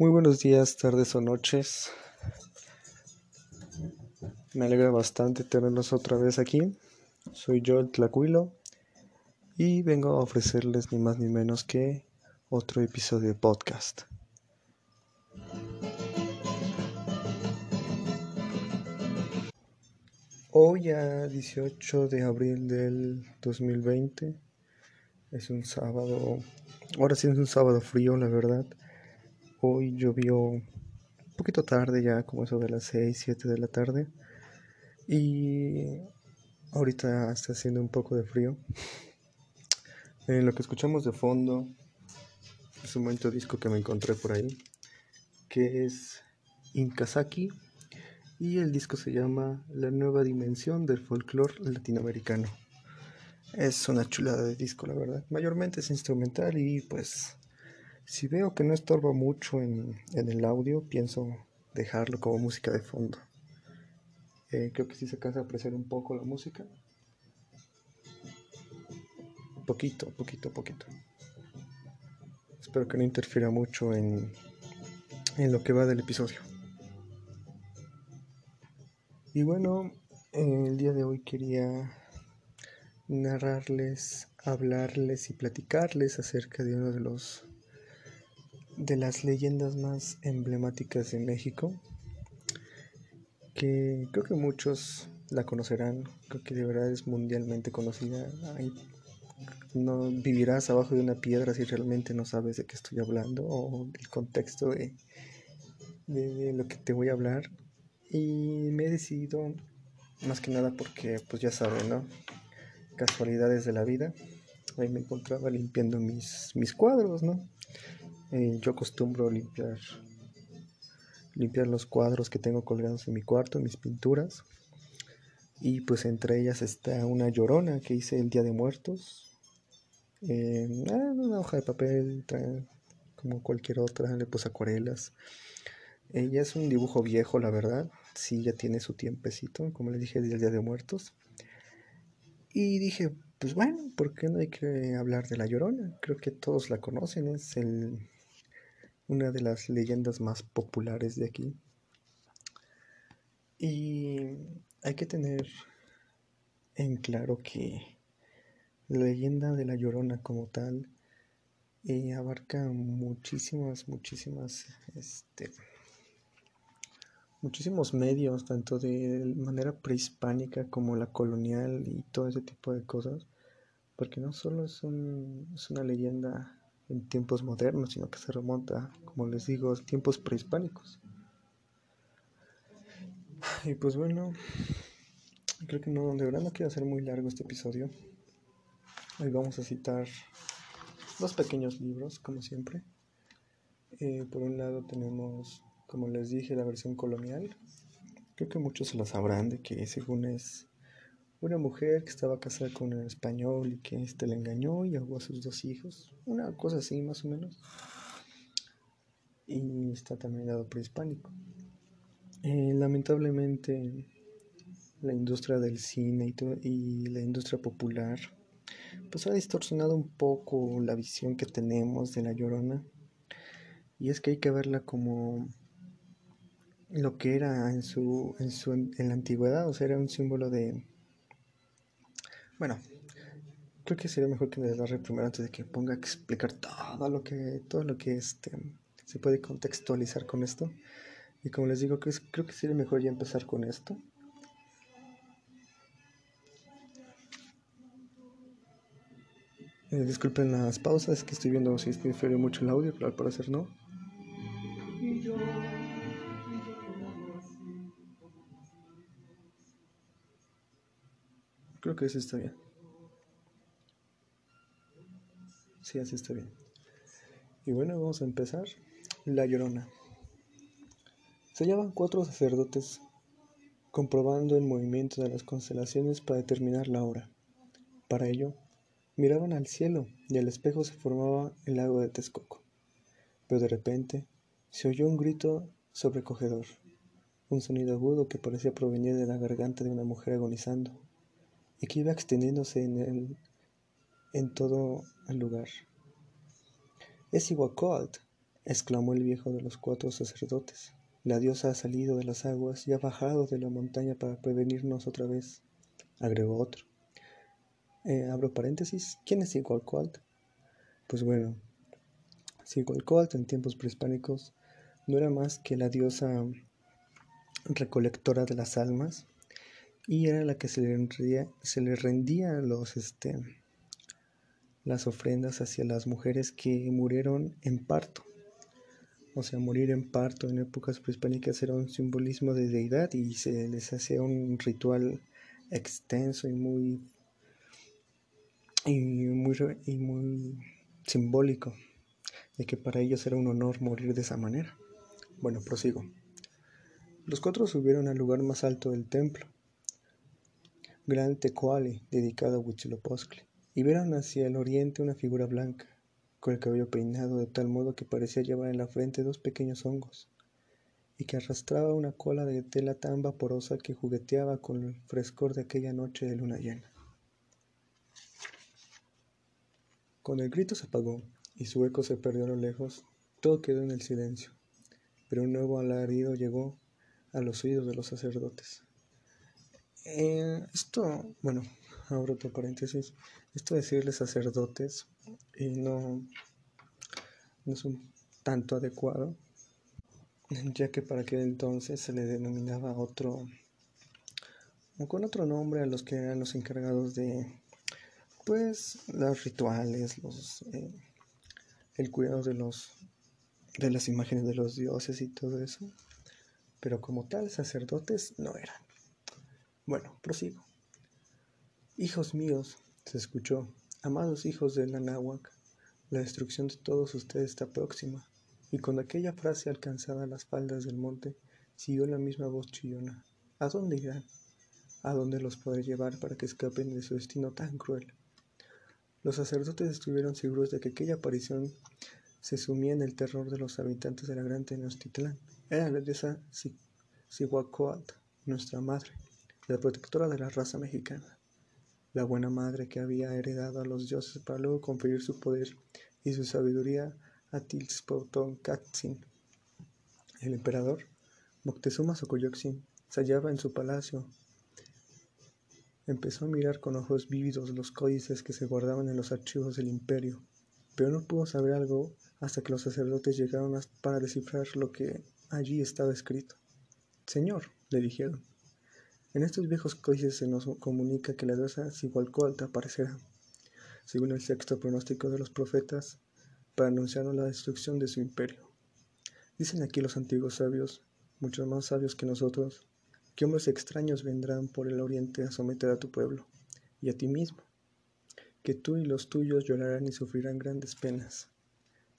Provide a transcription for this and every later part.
Muy buenos días, tardes o noches. Me alegra bastante tenerlos otra vez aquí. Soy yo el Tlacuilo y vengo a ofrecerles ni más ni menos que otro episodio de podcast. Hoy a 18 de abril del 2020 es un sábado, ahora sí es un sábado frío la verdad. Hoy llovió un poquito tarde ya, como eso de las 6, 7 de la tarde. Y ahorita está haciendo un poco de frío. En lo que escuchamos de fondo es un bonito disco que me encontré por ahí, que es Inkazaki y el disco se llama La nueva dimensión del folclore latinoamericano. Es una chulada de disco, la verdad. Mayormente es instrumental y pues si veo que no estorba mucho en, el audio, pienso dejarlo como música de fondo. Eh, creo que sí se alcanza a apreciar un poco la música. Poquito, poquito, poquito. Espero que no interfiera mucho en, en lo que va del episodio. Y bueno, el día de hoy quería narrarles, hablarles y platicarles acerca de uno de los de las leyendas más emblemáticas de México, que creo que muchos la conocerán, creo que de verdad es mundialmente conocida. no vivirás abajo de una piedra si realmente no sabes de qué estoy hablando o el contexto de, de lo que te voy a hablar. Y me he decidido, más que nada porque, pues ya saben, ¿no? Casualidades de la vida. Ahí me encontraba limpiando mis, mis cuadros, ¿no? Eh, yo acostumbro limpiar, limpiar los cuadros que tengo colgados en mi cuarto, mis pinturas. Y pues entre ellas está una llorona que hice el Día de Muertos. Eh, una hoja de papel, como cualquier otra, le puse acuarelas. Ella es un dibujo viejo, la verdad. Sí, ya tiene su tiempecito, como les dije, del Día de Muertos. Y dije, pues bueno, ¿por qué no hay que hablar de La Llorona? Creo que todos la conocen, es el, una de las leyendas más populares de aquí. Y hay que tener en claro que la leyenda de La Llorona como tal eh, abarca muchísimas, muchísimas, este, muchísimos medios, tanto de manera prehispánica como la colonial y todo ese tipo de cosas, porque no solo es, un, es una leyenda en tiempos modernos, sino que se remonta, como les digo, a tiempos prehispánicos. Y pues bueno, creo que no, de verdad no quiero hacer muy largo este episodio. Hoy vamos a citar dos pequeños libros, como siempre. Eh, por un lado tenemos como les dije, la versión colonial. Creo que muchos se la sabrán de que según es una mujer que estaba casada con un español y que este le engañó y ahogó a sus dos hijos. Una cosa así más o menos. Y está también dado prehispánico. Eh, lamentablemente la industria del cine y, y la industria popular pues ha distorsionado un poco la visión que tenemos de la llorona. Y es que hay que verla como lo que era en su, en su en la antigüedad, o sea, era un símbolo de bueno, creo que sería mejor que me agarre primero antes de que ponga a explicar todo lo que todo lo que este se puede contextualizar con esto. Y como les digo, creo que sería mejor ya empezar con esto. Eh, disculpen las pausas, que estoy viendo si es que difiere mucho el audio, pero al parecer no. Creo que eso está bien. Sí, así está bien. Y bueno, vamos a empezar. La Llorona. Se hallaban cuatro sacerdotes comprobando el movimiento de las constelaciones para determinar la hora. Para ello, miraban al cielo y al espejo se formaba el lago de Texcoco. Pero de repente se oyó un grito sobrecogedor, un sonido agudo que parecía provenir de la garganta de una mujer agonizando y que iba extendiéndose en, el, en todo el lugar. Es Iguacoat, exclamó el viejo de los cuatro sacerdotes. La diosa ha salido de las aguas y ha bajado de la montaña para prevenirnos otra vez, agregó otro. Eh, abro paréntesis, ¿quién es Igualcoalt? Pues bueno, Igualcoalt en tiempos prehispánicos no era más que la diosa recolectora de las almas y era la que se le rendía, se rendía los, este, las ofrendas hacia las mujeres que murieron en parto. O sea, morir en parto en épocas prehispánicas era un simbolismo de deidad y se les hacía un ritual extenso y muy y muy, y muy simbólico, de que para ellos era un honor morir de esa manera. Bueno, prosigo. Los cuatro subieron al lugar más alto del templo, Gran Tecuali, dedicado a Huitzilopochtli, y vieron hacia el oriente una figura blanca, con el cabello peinado de tal modo que parecía llevar en la frente dos pequeños hongos, y que arrastraba una cola de tela tan vaporosa que jugueteaba con el frescor de aquella noche de luna llena. Cuando el grito se apagó y su eco se perdió a lo lejos, todo quedó en el silencio, pero un nuevo alarido llegó a los oídos de los sacerdotes. Eh, esto, bueno, abro otro paréntesis, esto de decirles sacerdotes y no, no es un tanto adecuado, ya que para aquel entonces se le denominaba otro, con otro nombre a los que eran los encargados de, pues, los rituales, eh, el cuidado de los, de las imágenes de los dioses y todo eso pero como tal sacerdotes no eran. Bueno, prosigo. Hijos míos, se escuchó, amados hijos de Nanáhuac, la destrucción de todos ustedes está próxima. Y con aquella frase alcanzada las faldas del monte, siguió la misma voz chillona. ¿A dónde irán? ¿A dónde los podré llevar para que escapen de su destino tan cruel? Los sacerdotes estuvieron seguros de que aquella aparición se sumía en el terror de los habitantes de la gran Tenochtitlán. Era la diosa Cihuacóatl, nuestra madre, la protectora de la raza mexicana, la buena madre que había heredado a los dioses para luego conferir su poder y su sabiduría a Catzin. El emperador Moctezuma Xocoyotzin se hallaba en su palacio. Empezó a mirar con ojos vívidos los códices que se guardaban en los archivos del imperio, pero no pudo saber algo hasta que los sacerdotes llegaron para descifrar lo que allí estaba escrito. Señor, le dijeron, en estos viejos códices se nos comunica que la diosa Sigualcoalta aparecerá, según el sexto pronóstico de los profetas, para anunciarnos la destrucción de su imperio. Dicen aquí los antiguos sabios, muchos más sabios que nosotros, que hombres extraños vendrán por el oriente a someter a tu pueblo y a ti mismo, que tú y los tuyos llorarán y sufrirán grandes penas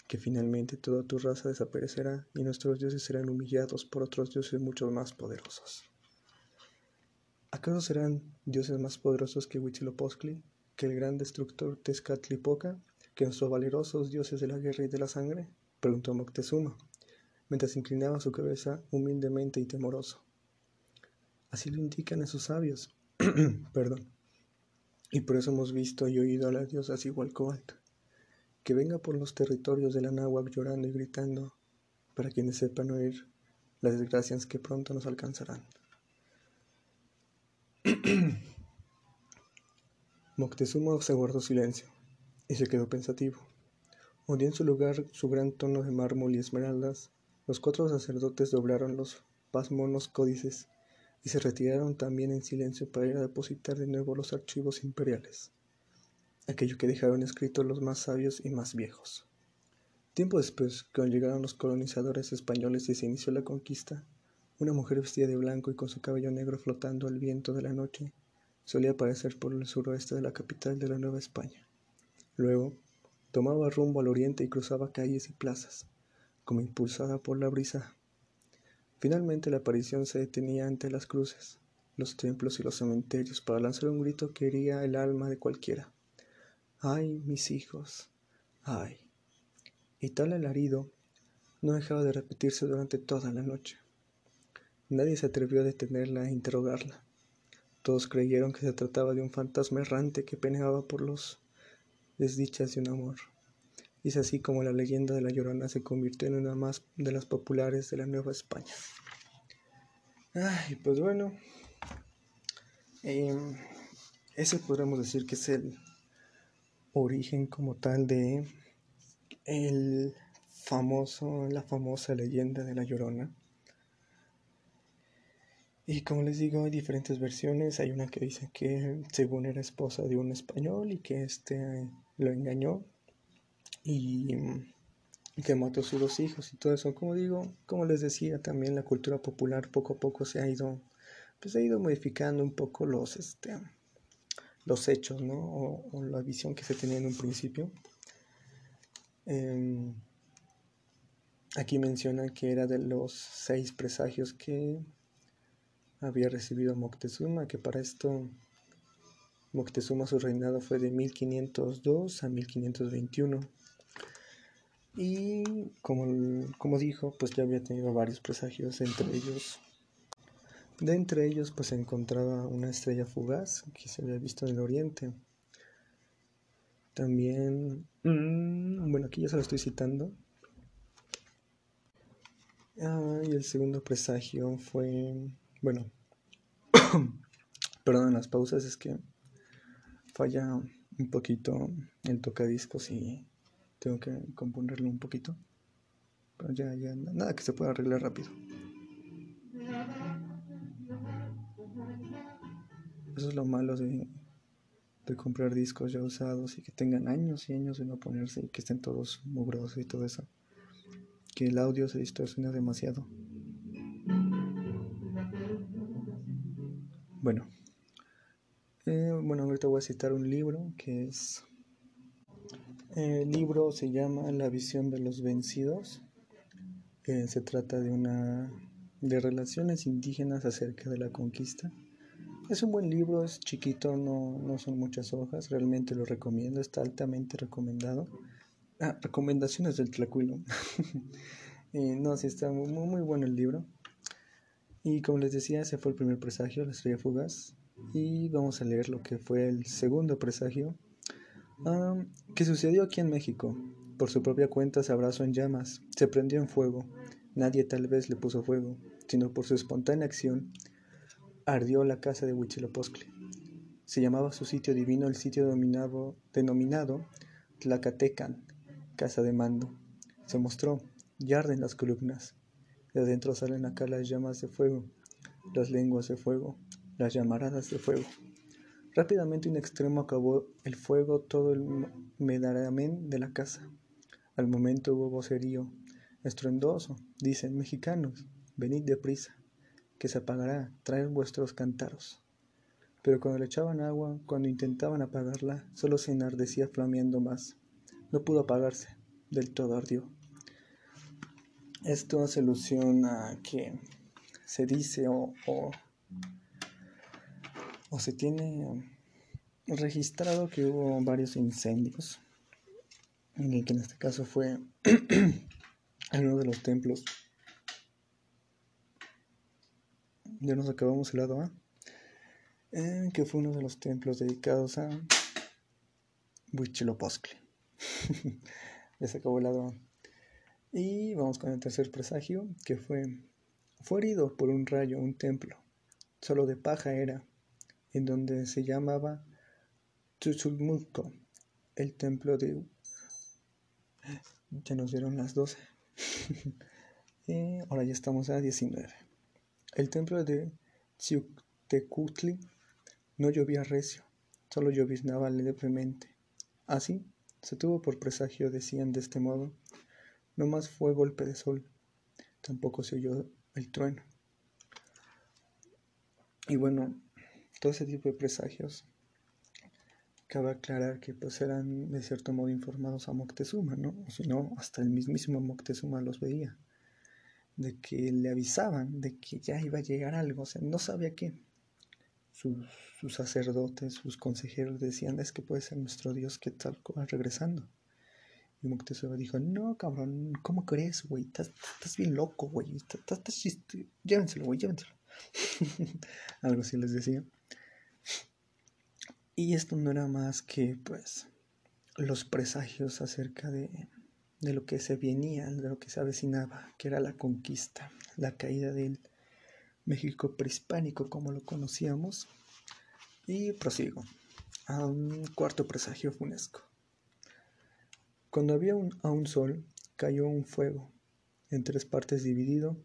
que finalmente toda tu raza desaparecerá y nuestros dioses serán humillados por otros dioses mucho más poderosos. ¿Acaso serán dioses más poderosos que Huitzilopochtli, que el gran destructor Tezcatlipoca, que nuestros valerosos dioses de la guerra y de la sangre? preguntó Moctezuma, mientras inclinaba su cabeza humildemente y temoroso. Así lo indican esos sabios, perdón, y por eso hemos visto y oído a las diosas igual Cobalt que venga por los territorios de la náhuac llorando y gritando, para quienes sepan oír las desgracias que pronto nos alcanzarán. Moctezuma se guardó silencio y se quedó pensativo. Hundió en su lugar su gran tono de mármol y esmeraldas. Los cuatro sacerdotes doblaron los pasmonos códices y se retiraron también en silencio para ir a depositar de nuevo los archivos imperiales aquello que dejaron escrito los más sabios y más viejos. Tiempo después, cuando llegaron los colonizadores españoles y se inició la conquista, una mujer vestida de blanco y con su cabello negro flotando al viento de la noche solía aparecer por el suroeste de la capital de la Nueva España. Luego, tomaba rumbo al oriente y cruzaba calles y plazas, como impulsada por la brisa. Finalmente la aparición se detenía ante las cruces, los templos y los cementerios para lanzar un grito que hería el alma de cualquiera. Ay, mis hijos, ay. Y tal alarido no dejaba de repetirse durante toda la noche. Nadie se atrevió a detenerla e interrogarla. Todos creyeron que se trataba de un fantasma errante que peneaba por los desdichas de un amor, Y es así como la leyenda de la Llorona se convirtió en una más de las populares de la Nueva España. Ay, pues bueno, eh, ese podríamos decir que es el origen como tal de el famoso, la famosa leyenda de la Llorona. Y como les digo, hay diferentes versiones. Hay una que dice que según era esposa de un español y que este lo engañó y, que mató a sus dos hijos y todo eso. Como digo, como les decía, también la cultura popular poco a poco se ha ido, pues ha ido modificando un poco los, este, los hechos, ¿no? O, la visión que se tenía en un principio. Em, aquí menciona que era de los seis presagios que había recibido Moctezuma, que para esto Moctezuma su reinado fue de 1502 a 1521. Y como, como dijo, pues ya había tenido varios presagios, entre ellos de entre ellos pues se encontraba una estrella fugaz que se había visto en el oriente. También, mm, bueno, aquí ya se lo estoy citando. Ah, y el segundo presagio fue bueno, perdón las pausas, es que falla un poquito el tocadiscos y tengo que componerlo un poquito. Pero ya, ya, nada que se pueda arreglar rápido. Eso es lo malo de, de comprar discos ya usados y que tengan años y años de no ponerse y que estén todos mugrosos y todo eso. Que el audio se distorsiona demasiado. Bueno, eh, bueno, ahorita voy a citar un libro que es. El libro se llama La visión de los vencidos. se trata de una. de relaciones indígenas acerca de la conquista. Es un buen libro, es chiquito, no, no son muchas hojas, realmente lo recomiendo, está altamente recomendado. Ah, recomendaciones del Tlacuilo. Eh, no, sí, está muy, muy bueno el libro. Y como les decía, ese fue el primer presagio, la estrella fugaz. Y vamos a leer lo que fue el segundo presagio, que sucedió aquí en México. Por su propia cuenta se abrazó en llamas, se prendió en fuego. Nadie tal vez le puso fuego, sino por su espontánea acción ardió la casa de Huitzilopochtli. Se llamaba su sitio divino el sitio denominado Tlacatecan, casa de mando. Se mostró, y arden las columnas. De adentro salen acá las llamas de fuego, las lenguas de fuego, las llamaradas de fuego. Rápidamente un extremo acabó el fuego todo el medaramén de la casa. Al momento hubo vocerío, estruendoso, dicen mexicanos, venid deprisa, que se apagará, traed vuestros cántaros. Pero cuando le echaban agua, cuando intentaban apagarla, solo se enardecía flameando más. No pudo apagarse, del todo ardió. Esto hace alusión a que se dice o, o, se tiene registrado que hubo varios incendios, en el que en este caso fue en uno de los templos. Ya nos acabamos el lado A, que fue uno de los templos dedicados a Huitzilopochtli. se acabó el lado A. Y vamos con el tercer presagio, que fue, fue herido por un rayo un templo, solo de paja era, en donde se llamaba Tzutzulmulco, el templo de... Ya nos dieron las 12. y ahora ya estamos a 19. El templo de Xiuctecutli no llovía recio, solo lloviznaba levemente. Así se tuvo por presagio, decían de este modo, no más fue golpe de sol, tampoco se oyó el trueno. Y bueno, todo ese tipo de presagios, cabe aclarar que pues eran de cierto modo informados a Moctezuma, ¿no? O si no, hasta el mismísimo Moctezuma los veía, de que le avisaban de que ya iba a llegar algo, o sea, no sabía qué. Sus, sacerdotes, sus consejeros decían, es que puede ser nuestro Dios que tal va regresando. Y Moctezuma dijo, no, cabrón, ¿cómo crees, güey? Estás, bien loco, güey. Estás, chiste. Llévenselo, güey, llévenselo. Algo así les decía. Y esto no era más que, pues, los presagios acerca de, de lo que se venía, de lo que se avecinaba, que era la conquista, la caída del México prehispánico como lo conocíamos. Y prosigo a un cuarto presagio funesco. Cuando había un, sol, cayó un fuego, en tres partes dividido,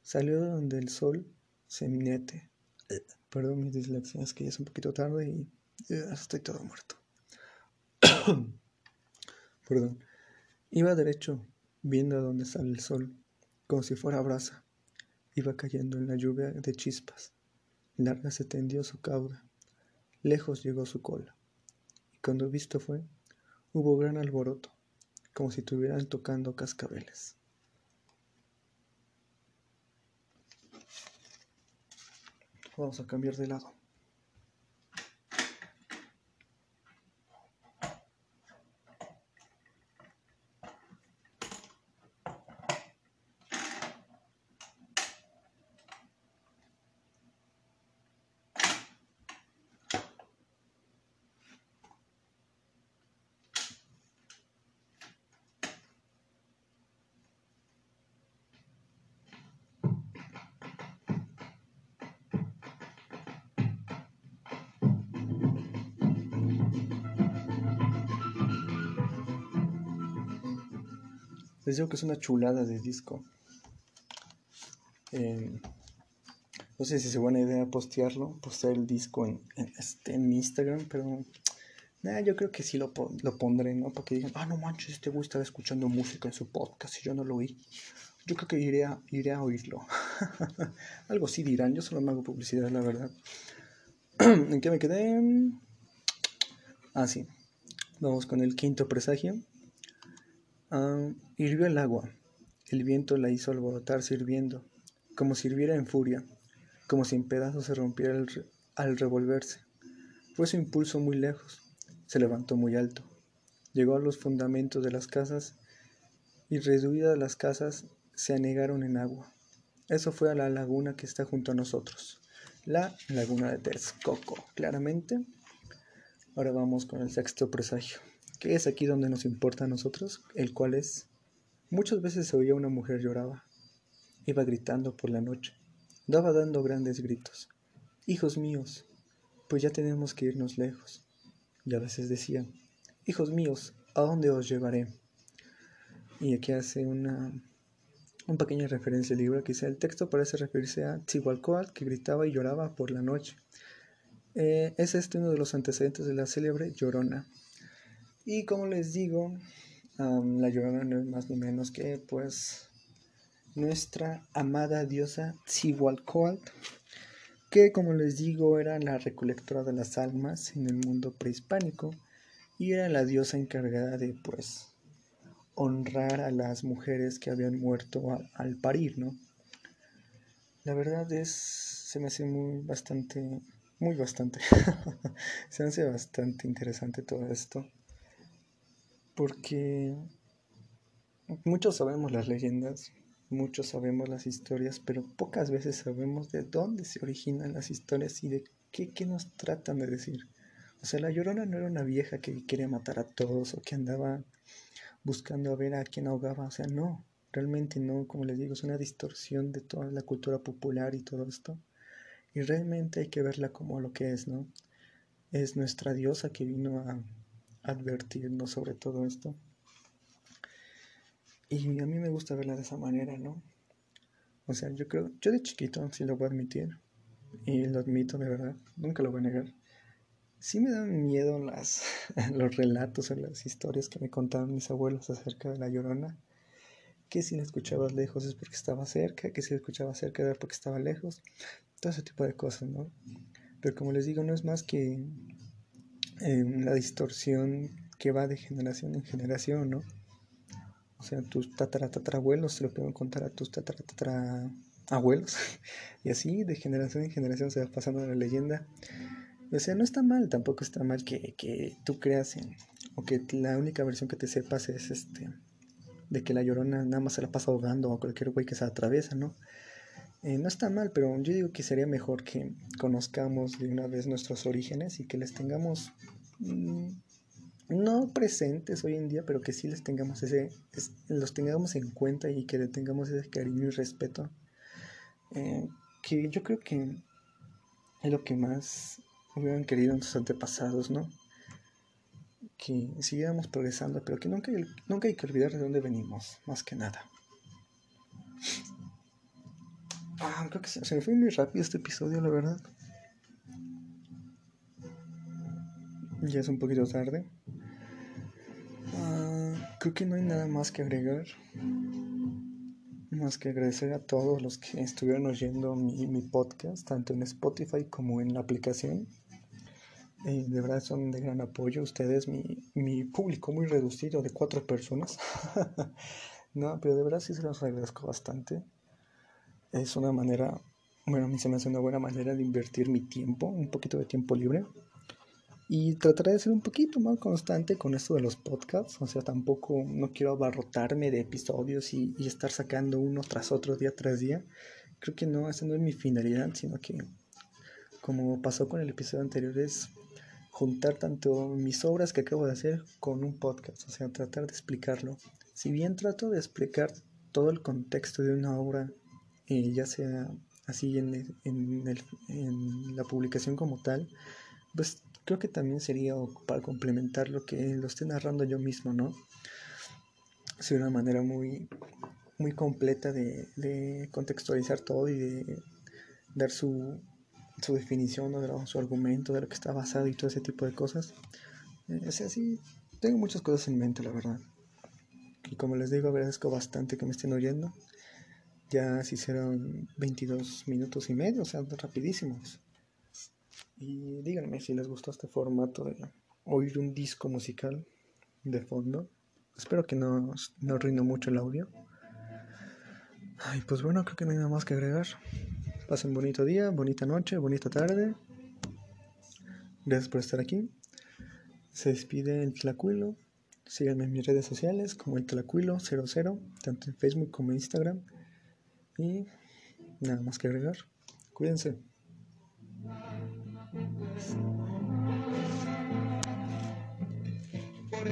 salió donde el sol se mete. Perdón mi dislexia, que ya es un poquito tarde y estoy todo muerto. Perdón. Iba derecho, viendo a dónde sale el sol, como si fuera brasa. Iba cayendo en la lluvia de chispas. Larga se tendió su cauda. Lejos llegó su cola. Y cuando visto fue, hubo gran alboroto, como si estuvieran tocando cascabeles. Vamos a cambiar de lado. Les digo que es una chulada de disco. Eh, no sé si es buena idea postearlo, postear el disco en, este, en Instagram, pero yo creo que sí lo, lo pondré, ¿no? Para que digan, ah, no manches, este güey estaba escuchando música en su podcast y yo no lo oí. Yo creo que iré a, iré a oírlo. Algo sí dirán, yo solo me hago publicidad, la verdad. ¿En qué me quedé? Ah, sí. Vamos con el quinto presagio. Ah, hirvió el agua, el viento la hizo alborotar sirviendo, como si hirviera en furia, como si en pedazos se rompiera al revolverse. Fue su impulso muy lejos, se levantó muy alto, llegó a los fundamentos de las casas y reduidas las casas se anegaron en agua. Eso fue a la laguna que está junto a nosotros, la laguna de Texcoco, claramente. Ahora vamos con el sexto presagio que es aquí donde nos importa a nosotros, el cual es, muchas veces se oía una mujer lloraba, iba gritando por la noche, daba dando grandes gritos, hijos míos, pues ya tenemos que irnos lejos. Y a veces decían, hijos míos, ¿a dónde os llevaré? Y aquí hace una, una pequeña referencia al libro dice, el texto parece referirse a Tzihualcoatl que gritaba y lloraba por la noche. Eh, es este uno de los antecedentes de la célebre Llorona, y como les digo, la Llorona no es más ni menos que pues nuestra amada diosa Tzigualcoatl, que como les digo era la recolectora de las almas en el mundo prehispánico y era la diosa encargada de pues honrar a las mujeres que habían muerto al parir, ¿no? La verdad es, se me hace muy bastante, muy bastante, se me hace bastante interesante todo esto porque muchos sabemos las leyendas, muchos sabemos las historias, pero pocas veces sabemos de dónde se originan las historias y de qué, qué nos tratan de decir. O sea, la llorona no era una vieja que quería matar a todos o que andaba buscando a ver a quién ahogaba. O sea, no, realmente no, como les digo, es una distorsión de toda la cultura popular y todo esto. Y realmente hay que verla como lo que es, ¿no? Es nuestra diosa que vino a advertirnos sobre todo esto. Y a mí me gusta verla de esa manera, ¿no? O sea, yo creo, yo de chiquito sí lo voy a admitir, y lo admito de verdad, nunca lo voy a negar. Sí me dan miedo las, los relatos o las historias que me contaban mis abuelos acerca de la llorona. Que si la escuchabas lejos es porque estaba cerca, que si la escuchabas cerca era porque estaba lejos. Todo ese tipo de cosas, ¿no? Pero como les digo, no es más que la distorsión que va de generación en generación, ¿no? O sea, tus tataratatarabuelos se lo pueden contar a tus tataratatarabuelos. y así, de generación en generación, se va pasando la leyenda. O sea, no está mal, tampoco está mal que, que tú creas en, o que la única versión que te sepas es este, de que la llorona nada más se la pasa ahogando a cualquier güey que se atraviesa, ¿no? Eh, no está mal, pero yo digo que sería mejor que conozcamos de una vez nuestros orígenes y que les tengamos mm, no presentes hoy en día, pero que sí les tengamos ese, los tengamos en cuenta y que le tengamos ese cariño y respeto. Eh, que yo creo que es lo que más hubieran querido nuestros antepasados, ¿no? Que siguiéramos progresando, pero que nunca, nunca hay que olvidar de dónde venimos, más que nada. Ah, creo que se me fue muy rápido este episodio, la verdad. Ya es un poquito tarde. Ah, creo que no hay nada más que agregar. Más que agradecer a todos los que estuvieron oyendo mi, mi podcast, tanto en Spotify como en la aplicación. Eh, de verdad son de gran apoyo. Ustedes, mi, mi público muy reducido de cuatro personas. no, pero de verdad sí se los agradezco bastante. Es una manera, bueno, a mí se me hace una buena manera de invertir mi tiempo, un poquito de tiempo libre y trataré de ser un poquito más constante con esto de los podcasts. O sea, tampoco no quiero abarrotarme de episodios y, estar sacando uno tras otro día tras día. Creo que no, esa no es mi finalidad, sino que, como pasó con el episodio anterior, es juntar tanto mis obras que acabo de hacer con un podcast. O sea, tratar de explicarlo. Si bien trato de explicar todo el contexto de una obra, eh, ya sea así en, en, el, en la publicación como tal, pues creo que también sería para complementar lo que lo estoy narrando yo mismo, ¿no? Sería una manera muy, muy completa de, contextualizar todo y de dar su, su definición, de su argumento, de lo que está basado y todo ese tipo de cosas. Eh, o sea, sí, tengo muchas cosas en mente, la verdad. Y como les digo, agradezco bastante que me estén oyendo. Ya se hicieron 22 minutos y medio, o sea, rapidísimos. Y díganme si les gustó este formato de oír un disco musical de fondo. Espero que no, no rinda mucho el audio. Ay, pues bueno, creo que no hay nada más que agregar. Pasen bonito día, bonita noche, bonita tarde. Gracias por estar aquí. Se despide el Tlacuilo. Síganme en mis redes sociales como el Tlacuilo00, tanto en Facebook como en Instagram. Y nada más que agregar. Cuídense. Por